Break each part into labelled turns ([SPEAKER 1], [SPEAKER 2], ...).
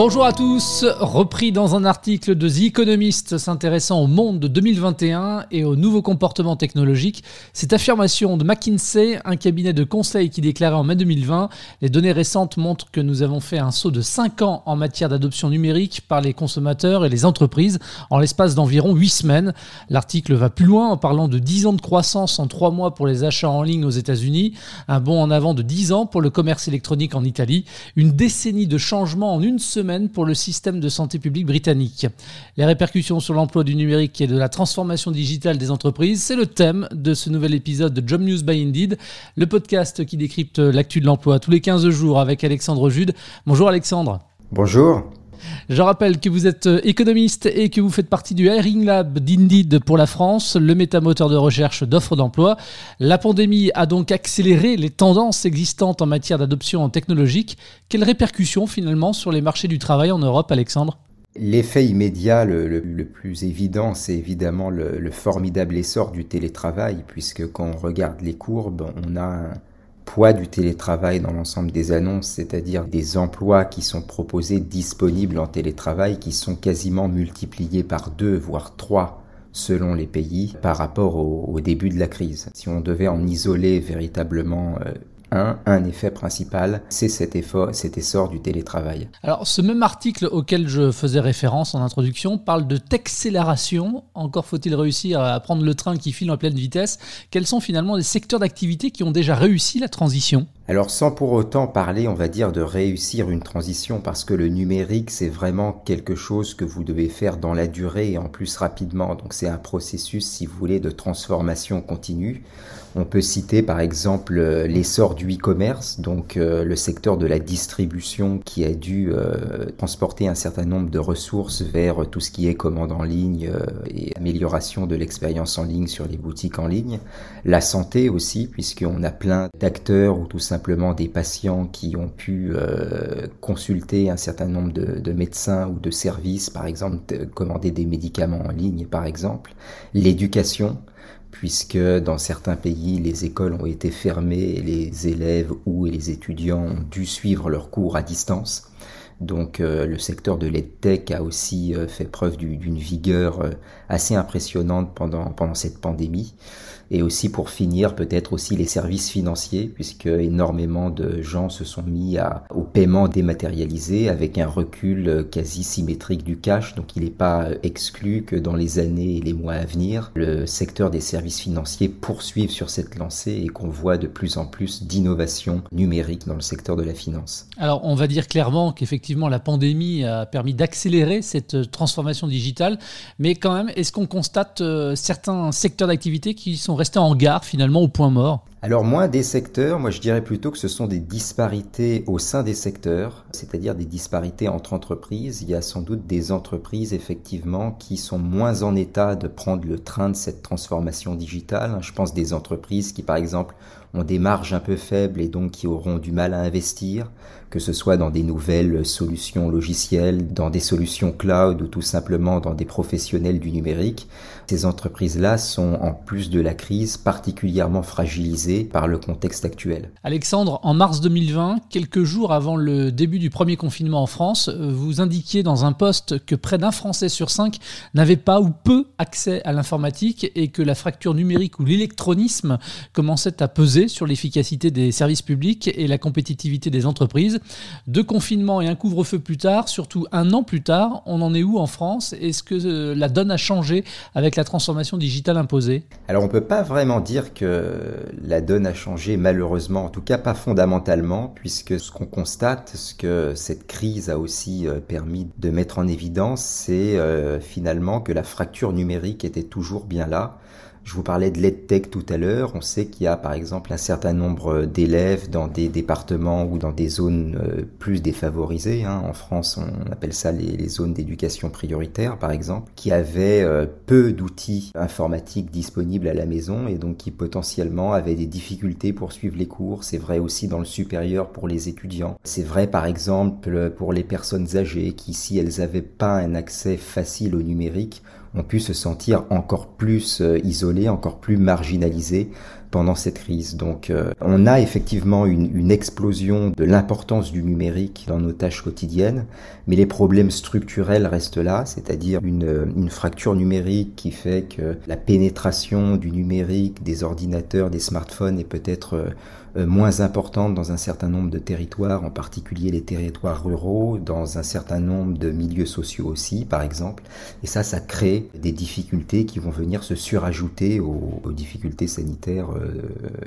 [SPEAKER 1] Bonjour à tous, repris dans un article de The Economist s'intéressant au monde de 2021 et aux nouveaux comportements technologiques. Cette affirmation de McKinsey, un cabinet de conseil qui déclarait en mai 2020, les données récentes montrent que nous avons fait un saut de 5 ans en matière d'adoption numérique par les consommateurs et les entreprises en l'espace d'environ 8 semaines. L'article va plus loin en parlant de 10 ans de croissance en 3 mois pour les achats en ligne aux États-Unis, un bond en avant de 10 ans pour le commerce électronique en Italie, une décennie de changement en une semaine pour le système de santé publique britannique. Les répercussions sur l'emploi du numérique et de la transformation digitale des entreprises, c'est le thème de ce nouvel épisode de Job News by Indeed, le podcast qui décrypte l'actu de l'emploi tous les 15 jours avec Alexandre Jude. Bonjour Alexandre.
[SPEAKER 2] Bonjour.
[SPEAKER 1] Je rappelle que vous êtes euh, économiste et que vous faites partie du Hiring Lab d'Indeed pour la France, le métamoteur de recherche d'offres d'emploi. La pandémie a donc accéléré les tendances existantes en matière d'adoption technologique. Quelles répercussions finalement sur les marchés du travail en Europe, Alexandre?
[SPEAKER 2] L'effet immédiat le, plus évident, c'est évidemment le, le, formidable essor du télétravail, puisque quand on regarde les courbes, on a un, poids du télétravail dans l'ensemble des annonces, c'est-à-dire des emplois qui sont proposés disponibles en télétravail qui sont quasiment multipliés par deux, voire trois selon les pays par rapport au, début de la crise. Si on devait en isoler véritablement euh, un, effet principal, c'est cet, effort, cet essor du télétravail.
[SPEAKER 1] Alors, ce même article auquel je faisais référence en introduction parle de texcélération. Encore faut-il réussir à prendre le train qui file en pleine vitesse. Quels sont finalement les secteurs d'activité qui ont déjà réussi la transition?
[SPEAKER 2] Alors sans pour autant parler, on va dire, de réussir une transition, parce que le numérique, c'est vraiment quelque chose que vous devez faire dans la durée et en plus rapidement. Donc c'est un processus, si vous voulez, de transformation continue. On peut citer par exemple euh, l'essor du e-commerce, donc euh, le secteur de la distribution qui a dû euh, transporter un certain nombre de ressources vers tout ce qui est commande en ligne et amélioration de l'expérience en ligne sur les boutiques en ligne. La santé aussi, puisqu'on a plein d'acteurs ou tout simplement des patients qui ont pu consulter un certain nombre de, de, médecins ou de services, par exemple commander des médicaments en ligne par exemple. L'éducation, puisque dans certains pays, les écoles ont été fermées et les élèves ou les étudiants ont dû suivre leurs cours à distance. Donc euh, le secteur de l'EdTech a aussi euh, fait preuve d'une vigueur euh, assez impressionnante pendant, pendant cette pandémie. Et aussi pour finir, peut-être aussi les services financiers, puisque énormément de gens se sont mis à, au paiement dématérialisé avec un recul quasi symétrique du cash. Donc il n'est pas exclu que dans les années et les mois à venir, le secteur des services financiers poursuive sur cette lancée et qu'on voit de plus en plus d'innovation numérique dans le secteur de la finance.
[SPEAKER 1] Alors on va dire clairement qu'effectivement la pandémie a permis d'accélérer cette euh, transformation digitale, mais quand même, est-ce qu'on constate euh, certains secteurs d'activité qui sont restés en gare finalement au point mort?
[SPEAKER 2] Alors moins des secteurs, moi je dirais plutôt que ce sont des disparités au sein des secteurs, c'est-à-dire des disparités entre entreprises. Il y a sans doute des entreprises effectivement qui sont moins en état de prendre le train de cette transformation digitale. Je pense des entreprises qui par exemple ont des marges un peu faibles et donc qui auront du mal à investir, que ce soit dans des nouvelles solutions logicielles, dans des solutions cloud ou tout simplement dans des professionnels du numérique. Ces entreprises-là sont en plus de la crise particulièrement fragilisées par le contexte actuel.
[SPEAKER 1] Alexandre, en mars 2020, quelques jours avant le début du premier confinement en France, euh, vous indiquiez dans un poste que près d'un Français sur cinq n'avait pas ou peu accès à l'informatique et que la fracture numérique ou l'électronisme commençait à peser sur l'efficacité des services publics et la compétitivité des entreprises. Deux confinements et un couvre-feu plus tard, surtout un an plus tard, on en est où en France? Est-ce que euh, la donne a changé avec la transformation digitale imposée.
[SPEAKER 2] Alors on ne peut pas vraiment dire que la donne a changé malheureusement, en tout cas pas fondamentalement, puisque ce qu'on constate, ce que cette crise a aussi euh, permis de mettre en évidence, c'est euh, finalement que la fracture numérique était toujours bien là, je vous parlais de l'EdTech tout à l'heure. On sait qu'il y a par exemple un certain nombre d'élèves dans des départements ou dans des zones euh, plus défavorisées. Hein. En France, on appelle ça les, zones d'éducation prioritaire, par exemple, qui avaient euh, peu d'outils informatiques disponibles à la maison et donc qui potentiellement avaient des difficultés pour suivre les cours. C'est vrai aussi dans le supérieur pour les étudiants. C'est vrai par exemple pour les personnes âgées qui, si elles n'avaient pas un accès facile au numérique, ont pu se sentir encore plus euh, isolés, encore plus marginalisés pendant cette crise. Donc euh, on a effectivement une, une explosion de l'importance du numérique dans nos tâches quotidiennes, mais les problèmes structurels restent là, c'est-à-dire une, une fracture numérique qui fait que la pénétration du numérique, des ordinateurs, des smartphones est peut-être euh, euh, moins importante dans un certain nombre de territoires, en particulier les territoires ruraux, dans un certain nombre de milieux sociaux aussi, par exemple. Et ça, ça crée des difficultés qui vont venir se surajouter aux, aux difficultés sanitaires euh,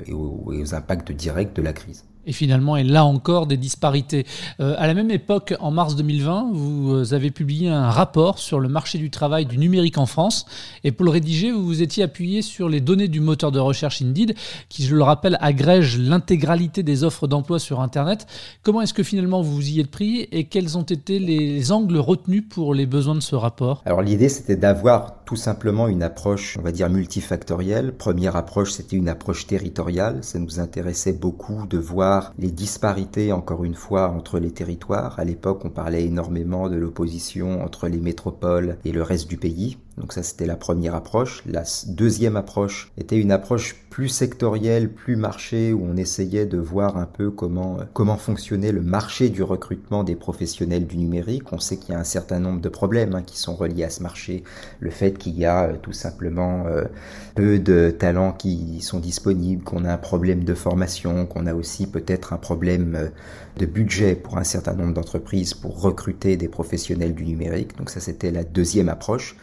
[SPEAKER 2] et aux, et aux impacts directs de la crise.
[SPEAKER 1] Et finalement, et là encore, des disparités. Euh, à la même époque, en mars 2020, vous euh, avez publié un rapport sur le marché du travail du numérique en France. Et pour le rédiger, vous vous étiez appuyé sur les données du moteur de recherche Indeed, qui, je le rappelle, agrège l'intégralité des offres d'emploi sur Internet. Comment est-ce que finalement vous y êtes pris et quels ont été les angles retenus pour les besoins de ce rapport?
[SPEAKER 2] Alors l'idée, c'était d'avoir tout simplement une approche, on va dire, multifactorielle. Première approche, c'était une approche territoriale. Ça nous intéressait beaucoup de voir les disparités, encore une fois, entre les territoires. À l'époque, on parlait énormément de l'opposition entre les métropoles et le reste du pays. Donc ça, c'était la première approche. La deuxième approche était une approche plus sectorielle, plus marché, où on essayait de voir un peu comment, euh, comment fonctionnait le marché du recrutement des professionnels du numérique. On sait qu'il y a un certain nombre de problèmes hein, qui sont reliés à ce marché. Le fait qu'il y a euh, tout simplement euh, peu de talents qui sont disponibles, qu'on a un problème de formation, qu'on a aussi peut-être un problème de budget pour un certain nombre d'entreprises pour recruter des professionnels du numérique. Donc ça, c'était la deuxième approche.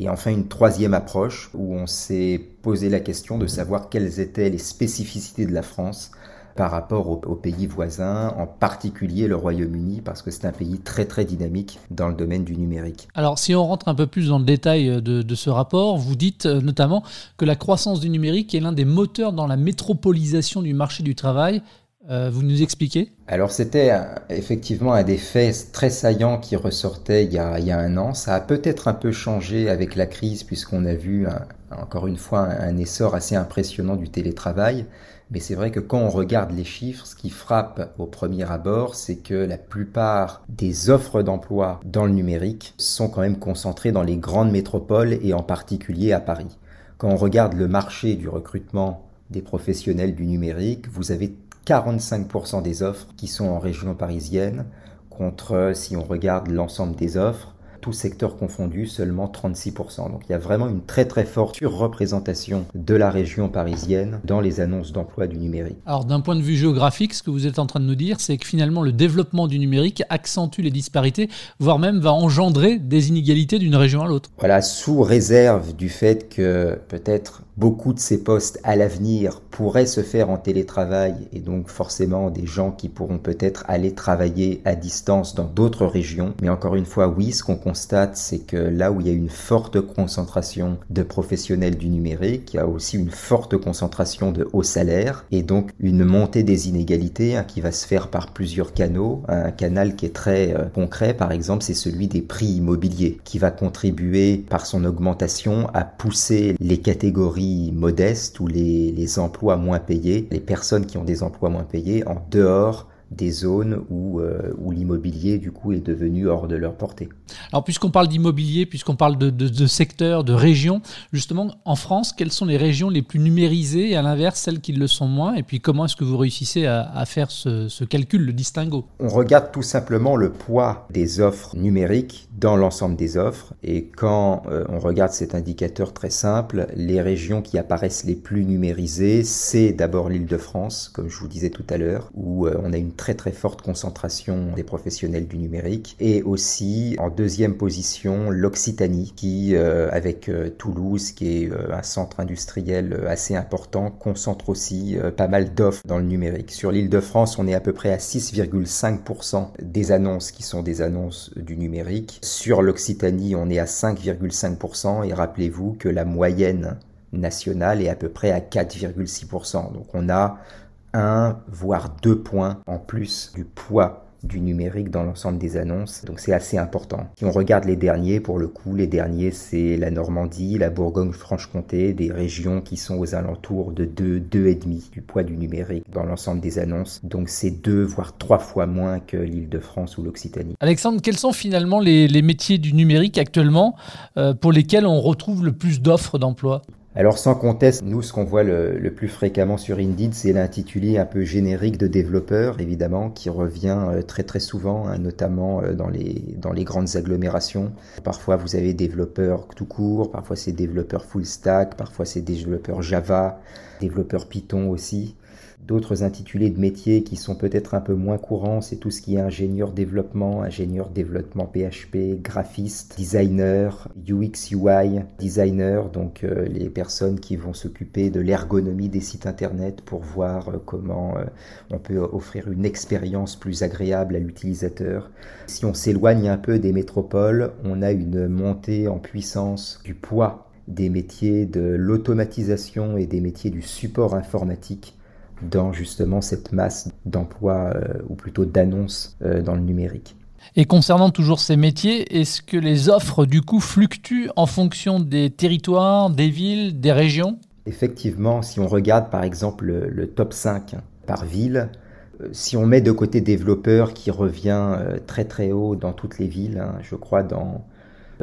[SPEAKER 2] Et enfin, une troisième approche où on s'est posé la question de savoir quelles étaient les spécificités de la France par rapport aux, pays voisins, en particulier le Royaume-Uni, parce que c'est un pays très très dynamique dans le domaine du numérique.
[SPEAKER 1] Alors si on rentre un peu plus dans le détail de, de ce rapport, vous dites euh, notamment que la croissance du numérique est l'un des moteurs dans la métropolisation du marché du travail euh, vous nous expliquez?
[SPEAKER 2] Alors c'était effectivement un des faits très saillants qui ressortait il y a, il y a un an. Ça a peut-être un peu changé avec la crise puisqu'on a vu encore une fois un, essor assez impressionnant du télétravail. Mais c'est vrai que quand on regarde les chiffres, ce qui frappe au premier abord, c'est que la plupart des offres d'emploi dans le numérique sont quand même concentrées dans les grandes métropoles et en particulier à Paris. Quand on regarde le marché du recrutement des professionnels du numérique, vous avez 45% des offres qui sont en région parisienne, contre, si on regarde l'ensemble des offres, tout secteur confondu, seulement 36%. Donc il y a vraiment une très très forte surreprésentation de la région parisienne dans les annonces d'emploi du numérique.
[SPEAKER 1] Alors d'un point de vue géographique, ce que vous êtes en train de nous dire, c'est que finalement le développement du numérique accentue les disparités, voire même va engendrer des inégalités d'une région à l'autre.
[SPEAKER 2] Voilà, sous réserve du fait que peut-être beaucoup de ces postes à l'avenir pourraient se faire en télétravail et donc forcément des gens qui pourront peut-être aller travailler à distance dans d'autres régions. Mais encore une fois, oui, ce qu'on constate, c'est que là où il y a une forte concentration de professionnels du numérique, il y a aussi une forte concentration de hauts salaires et donc une montée des inégalités hein, qui va se faire par plusieurs canaux. Un canal qui est très euh, concret, par exemple, c'est celui des prix immobiliers qui va contribuer par son augmentation à pousser les catégories modestes ou les emplois moins payés, les personnes qui ont des emplois moins payés en dehors des zones où, euh, où l'immobilier du coup est devenu hors de leur portée.
[SPEAKER 1] Alors puisqu'on parle d'immobilier, puisqu'on parle de, de, de secteurs, de régions, justement en France, quelles sont les régions les plus numérisées et à l'inverse celles qui le sont moins? Et puis comment est-ce que vous réussissez à, à faire ce, ce, calcul, le distinguo?
[SPEAKER 2] On regarde tout simplement le poids des offres numériques dans l'ensemble des offres. Et quand euh, on regarde cet indicateur très simple, les régions qui apparaissent les plus numérisées, c'est d'abord l'Île-de-France, comme je vous disais tout à l'heure, où euh, on a une très très forte concentration des professionnels du numérique. Et aussi en deuxième position l'Occitanie qui, euh, avec euh, Toulouse qui est euh, un centre industriel assez important, concentre aussi pas mal d'offres dans le numérique. Sur l'île de France, on est à peu près à 6,5% des annonces qui sont des annonces du numérique. Sur l'Occitanie, on est à 5,5% et rappelez-vous que la moyenne nationale est à peu près à 4,6%. Donc on a un voire deux points en plus du poids du numérique dans l'ensemble des annonces, donc c'est assez important. Si on regarde les derniers, pour le coup, les derniers c'est la Normandie, la Bourgogne-Franche-Comté, des régions qui sont aux alentours de 2, 2,5 du poids du numérique dans l'ensemble des annonces, donc c'est deux voire trois fois moins que l'Île-de-France ou l'Occitanie.
[SPEAKER 1] Alexandre, quels sont finalement les, métiers du numérique actuellement euh, pour lesquels on retrouve le plus d'offres d'emploi?
[SPEAKER 2] Alors sans conteste, nous ce qu'on voit le, plus fréquemment sur Indeed, c'est l'intitulé un peu générique de développeur, évidemment, qui revient euh, très très souvent, hein, notamment euh, dans les, dans les grandes agglomérations. Parfois vous avez développeurs tout court, parfois c'est développeurs full stack, parfois c'est développeurs Java, développeurs Python aussi. D'autres intitulés de métiers qui sont peut-être un peu moins courants, c'est tout ce qui est ingénieur développement, ingénieur développement PHP, graphiste, designer, UX UI, designer, donc euh, les personnes qui vont s'occuper de l'ergonomie des sites internet pour voir euh, comment euh, on peut offrir une expérience plus agréable à l'utilisateur. Si on s'éloigne un peu des métropoles, on a une montée en puissance du poids des métiers de l'automatisation et des métiers du support informatique dans justement cette masse d'emplois euh, ou plutôt d'annonces euh, dans le numérique.
[SPEAKER 1] Et concernant toujours ces métiers, est-ce que les offres du coup fluctuent en fonction des territoires, des villes, des régions?
[SPEAKER 2] Effectivement, si on regarde par exemple le, top 5 par ville, euh, si on met de côté développeur qui revient très très haut dans toutes les villes, hein, je crois dans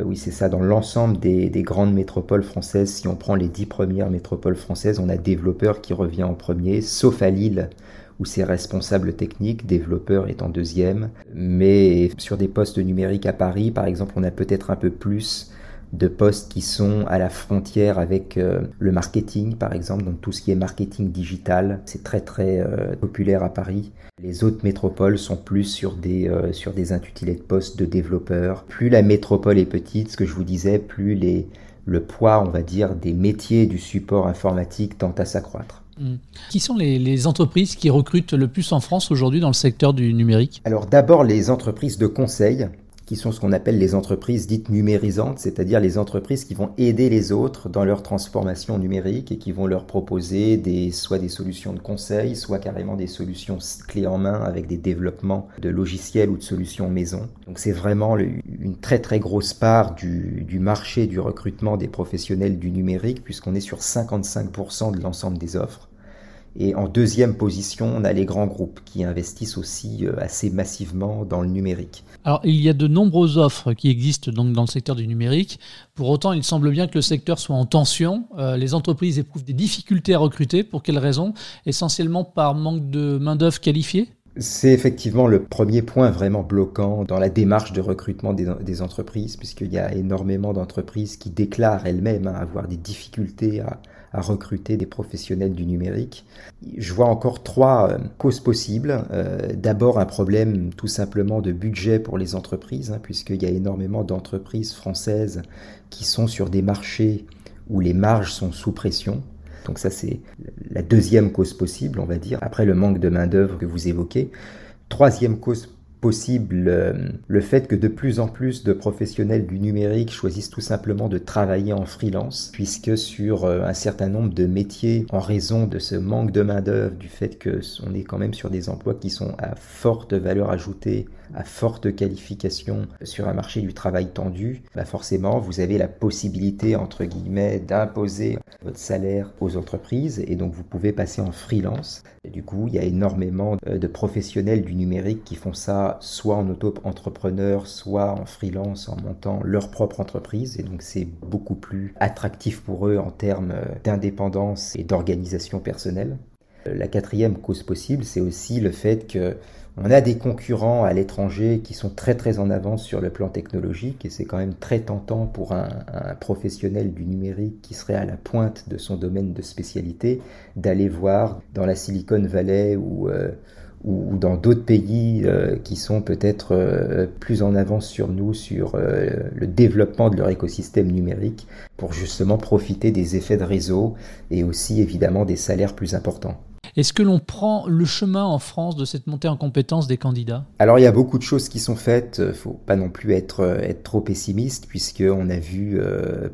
[SPEAKER 2] oui, c'est ça. Dans l'ensemble des, grandes métropoles françaises, si on prend les dix premières métropoles françaises, on a développeur qui revient en premier, sauf à Lille où c'est responsable technique, développeur est en deuxième. Mais sur des postes numériques à Paris, par exemple, on a peut-être un peu plus de postes qui sont à la frontière avec euh, le marketing, par exemple, donc tout ce qui est marketing digital, c'est très très euh, populaire à Paris. Les autres métropoles sont plus sur des, euh, sur des intitulés de postes de développeurs. Plus la métropole est petite, ce que je vous disais, plus les, le poids, on va dire, des métiers du support informatique tend à s'accroître.
[SPEAKER 1] Mmh. Qui sont les, les, entreprises qui recrutent le plus en France aujourd'hui dans le secteur du numérique?
[SPEAKER 2] Alors d'abord les entreprises de conseil qui sont ce qu'on appelle les entreprises dites numérisantes, c'est-à-dire les entreprises qui vont aider les autres dans leur transformation numérique et qui vont leur proposer des, soit des solutions de conseil, soit carrément des solutions clés en main avec des développements de logiciels ou de solutions maison. Donc c'est vraiment une très très grosse part du, du marché du recrutement des professionnels du numérique puisqu'on est sur 55% de l'ensemble des offres. Et en deuxième position, on a les grands groupes qui investissent aussi euh, assez massivement dans le numérique.
[SPEAKER 1] Alors, il y a de nombreuses offres qui existent donc dans le secteur du numérique. Pour autant, il semble bien que le secteur soit en tension. Euh, les entreprises éprouvent des difficultés à recruter. Pour quelles raisons? Essentiellement par manque de main-d'œuvre qualifiée?
[SPEAKER 2] C'est effectivement le premier point vraiment bloquant dans la démarche de recrutement des, entreprises, puisqu'il y a énormément d'entreprises qui déclarent elles-mêmes hein, avoir des difficultés à, à recruter des professionnels du numérique. Je vois encore trois euh, causes possibles. Euh, d'abord un problème tout simplement de budget pour les entreprises, hein, puisqu'il y a énormément d'entreprises françaises qui sont sur des marchés où les marges sont sous pression. Donc ça c'est la deuxième cause possible, on va dire, après le manque de main-d'œuvre que vous évoquez. Troisième cause possible euh, le fait que de plus en plus de professionnels du numérique choisissent tout simplement de travailler en freelance, puisque sur euh, un certain nombre de métiers, en raison de ce manque de main-d'œuvre, du fait que on est quand même sur des emplois qui sont à forte valeur ajoutée, à forte qualification sur un marché du travail tendu, bah forcément vous avez la possibilité entre guillemets d'imposer votre salaire aux entreprises et donc vous pouvez passer en freelance. Du coup, il y a énormément de professionnels du numérique qui font ça soit en auto-entrepreneur, soit en freelance en montant leur propre entreprise et donc c'est beaucoup plus attractif pour eux en termes d'indépendance et d'organisation personnelle. La quatrième cause possible, c'est aussi le fait que on a des concurrents à l'étranger qui sont très très en avance sur le plan technologique et c'est quand même très tentant pour un, professionnel du numérique qui serait à la pointe de son domaine de spécialité d'aller voir dans la Silicon Valley ou, euh, ou dans d'autres pays euh, qui sont peut-être euh, plus en avance sur nous sur le développement de leur écosystème numérique pour justement profiter des effets de réseau et aussi évidemment des salaires plus importants.
[SPEAKER 1] Est-ce que l'on prend le chemin en France de cette montée en compétence des candidats?
[SPEAKER 2] Alors il y a beaucoup de choses qui sont faites, il faut pas non plus être, être trop pessimiste puisqu'on a vu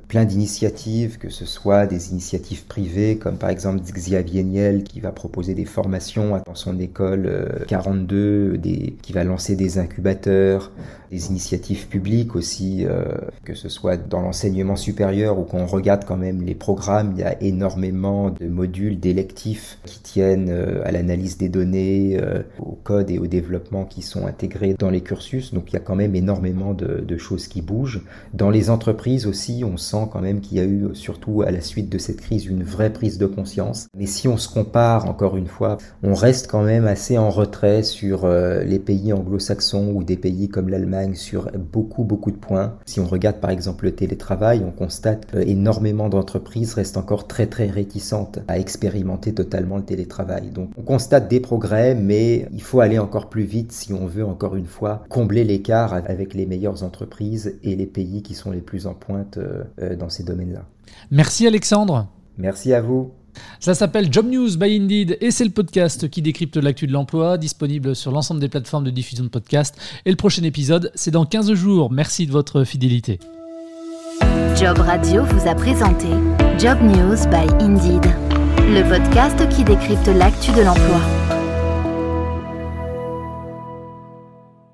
[SPEAKER 2] plein d'initiatives, que ce soit des initiatives privées comme par exemple Xavier Niel qui va proposer des formations dans son école 42, des, qui va lancer des incubateurs, des initiatives publiques aussi, euh, que ce soit dans l'enseignement supérieur ou qu'on regarde quand même les programmes, il y a énormément de modules d'électifs qui tiennent euh, à l'analyse des données, euh, au code et au développement qui sont intégrés dans les cursus. Donc il y a quand même énormément de, de choses qui bougent. Dans les entreprises aussi, on sent quand même qu'il y a eu, surtout à la suite de cette crise, une vraie prise de conscience. Mais si on se compare, encore une fois, on reste quand même assez en retrait sur les pays anglo-saxons ou des pays comme l'Allemagne sur beaucoup beaucoup de points. Si on regarde par exemple le télétravail, on constate que énormément d'entreprises restent encore très très réticentes à expérimenter totalement le télétravail. Donc on constate des progrès, mais il faut aller encore plus vite si on veut encore une fois combler l'écart avec les meilleures entreprises et les pays qui sont les plus en pointe euh, euh, dans ces domaines-là.
[SPEAKER 1] Merci Alexandre.
[SPEAKER 2] Merci à vous.
[SPEAKER 1] Ça s'appelle Job News by Indeed et c'est le podcast qui décrypte l'actu de l'emploi, disponible sur l'ensemble des plateformes de diffusion de podcasts. Et le prochain épisode, c'est dans 15 jours. Merci de votre fidélité.
[SPEAKER 3] Job Radio vous a présenté Job News by Indeed, le podcast qui décrypte l'actu de l'emploi.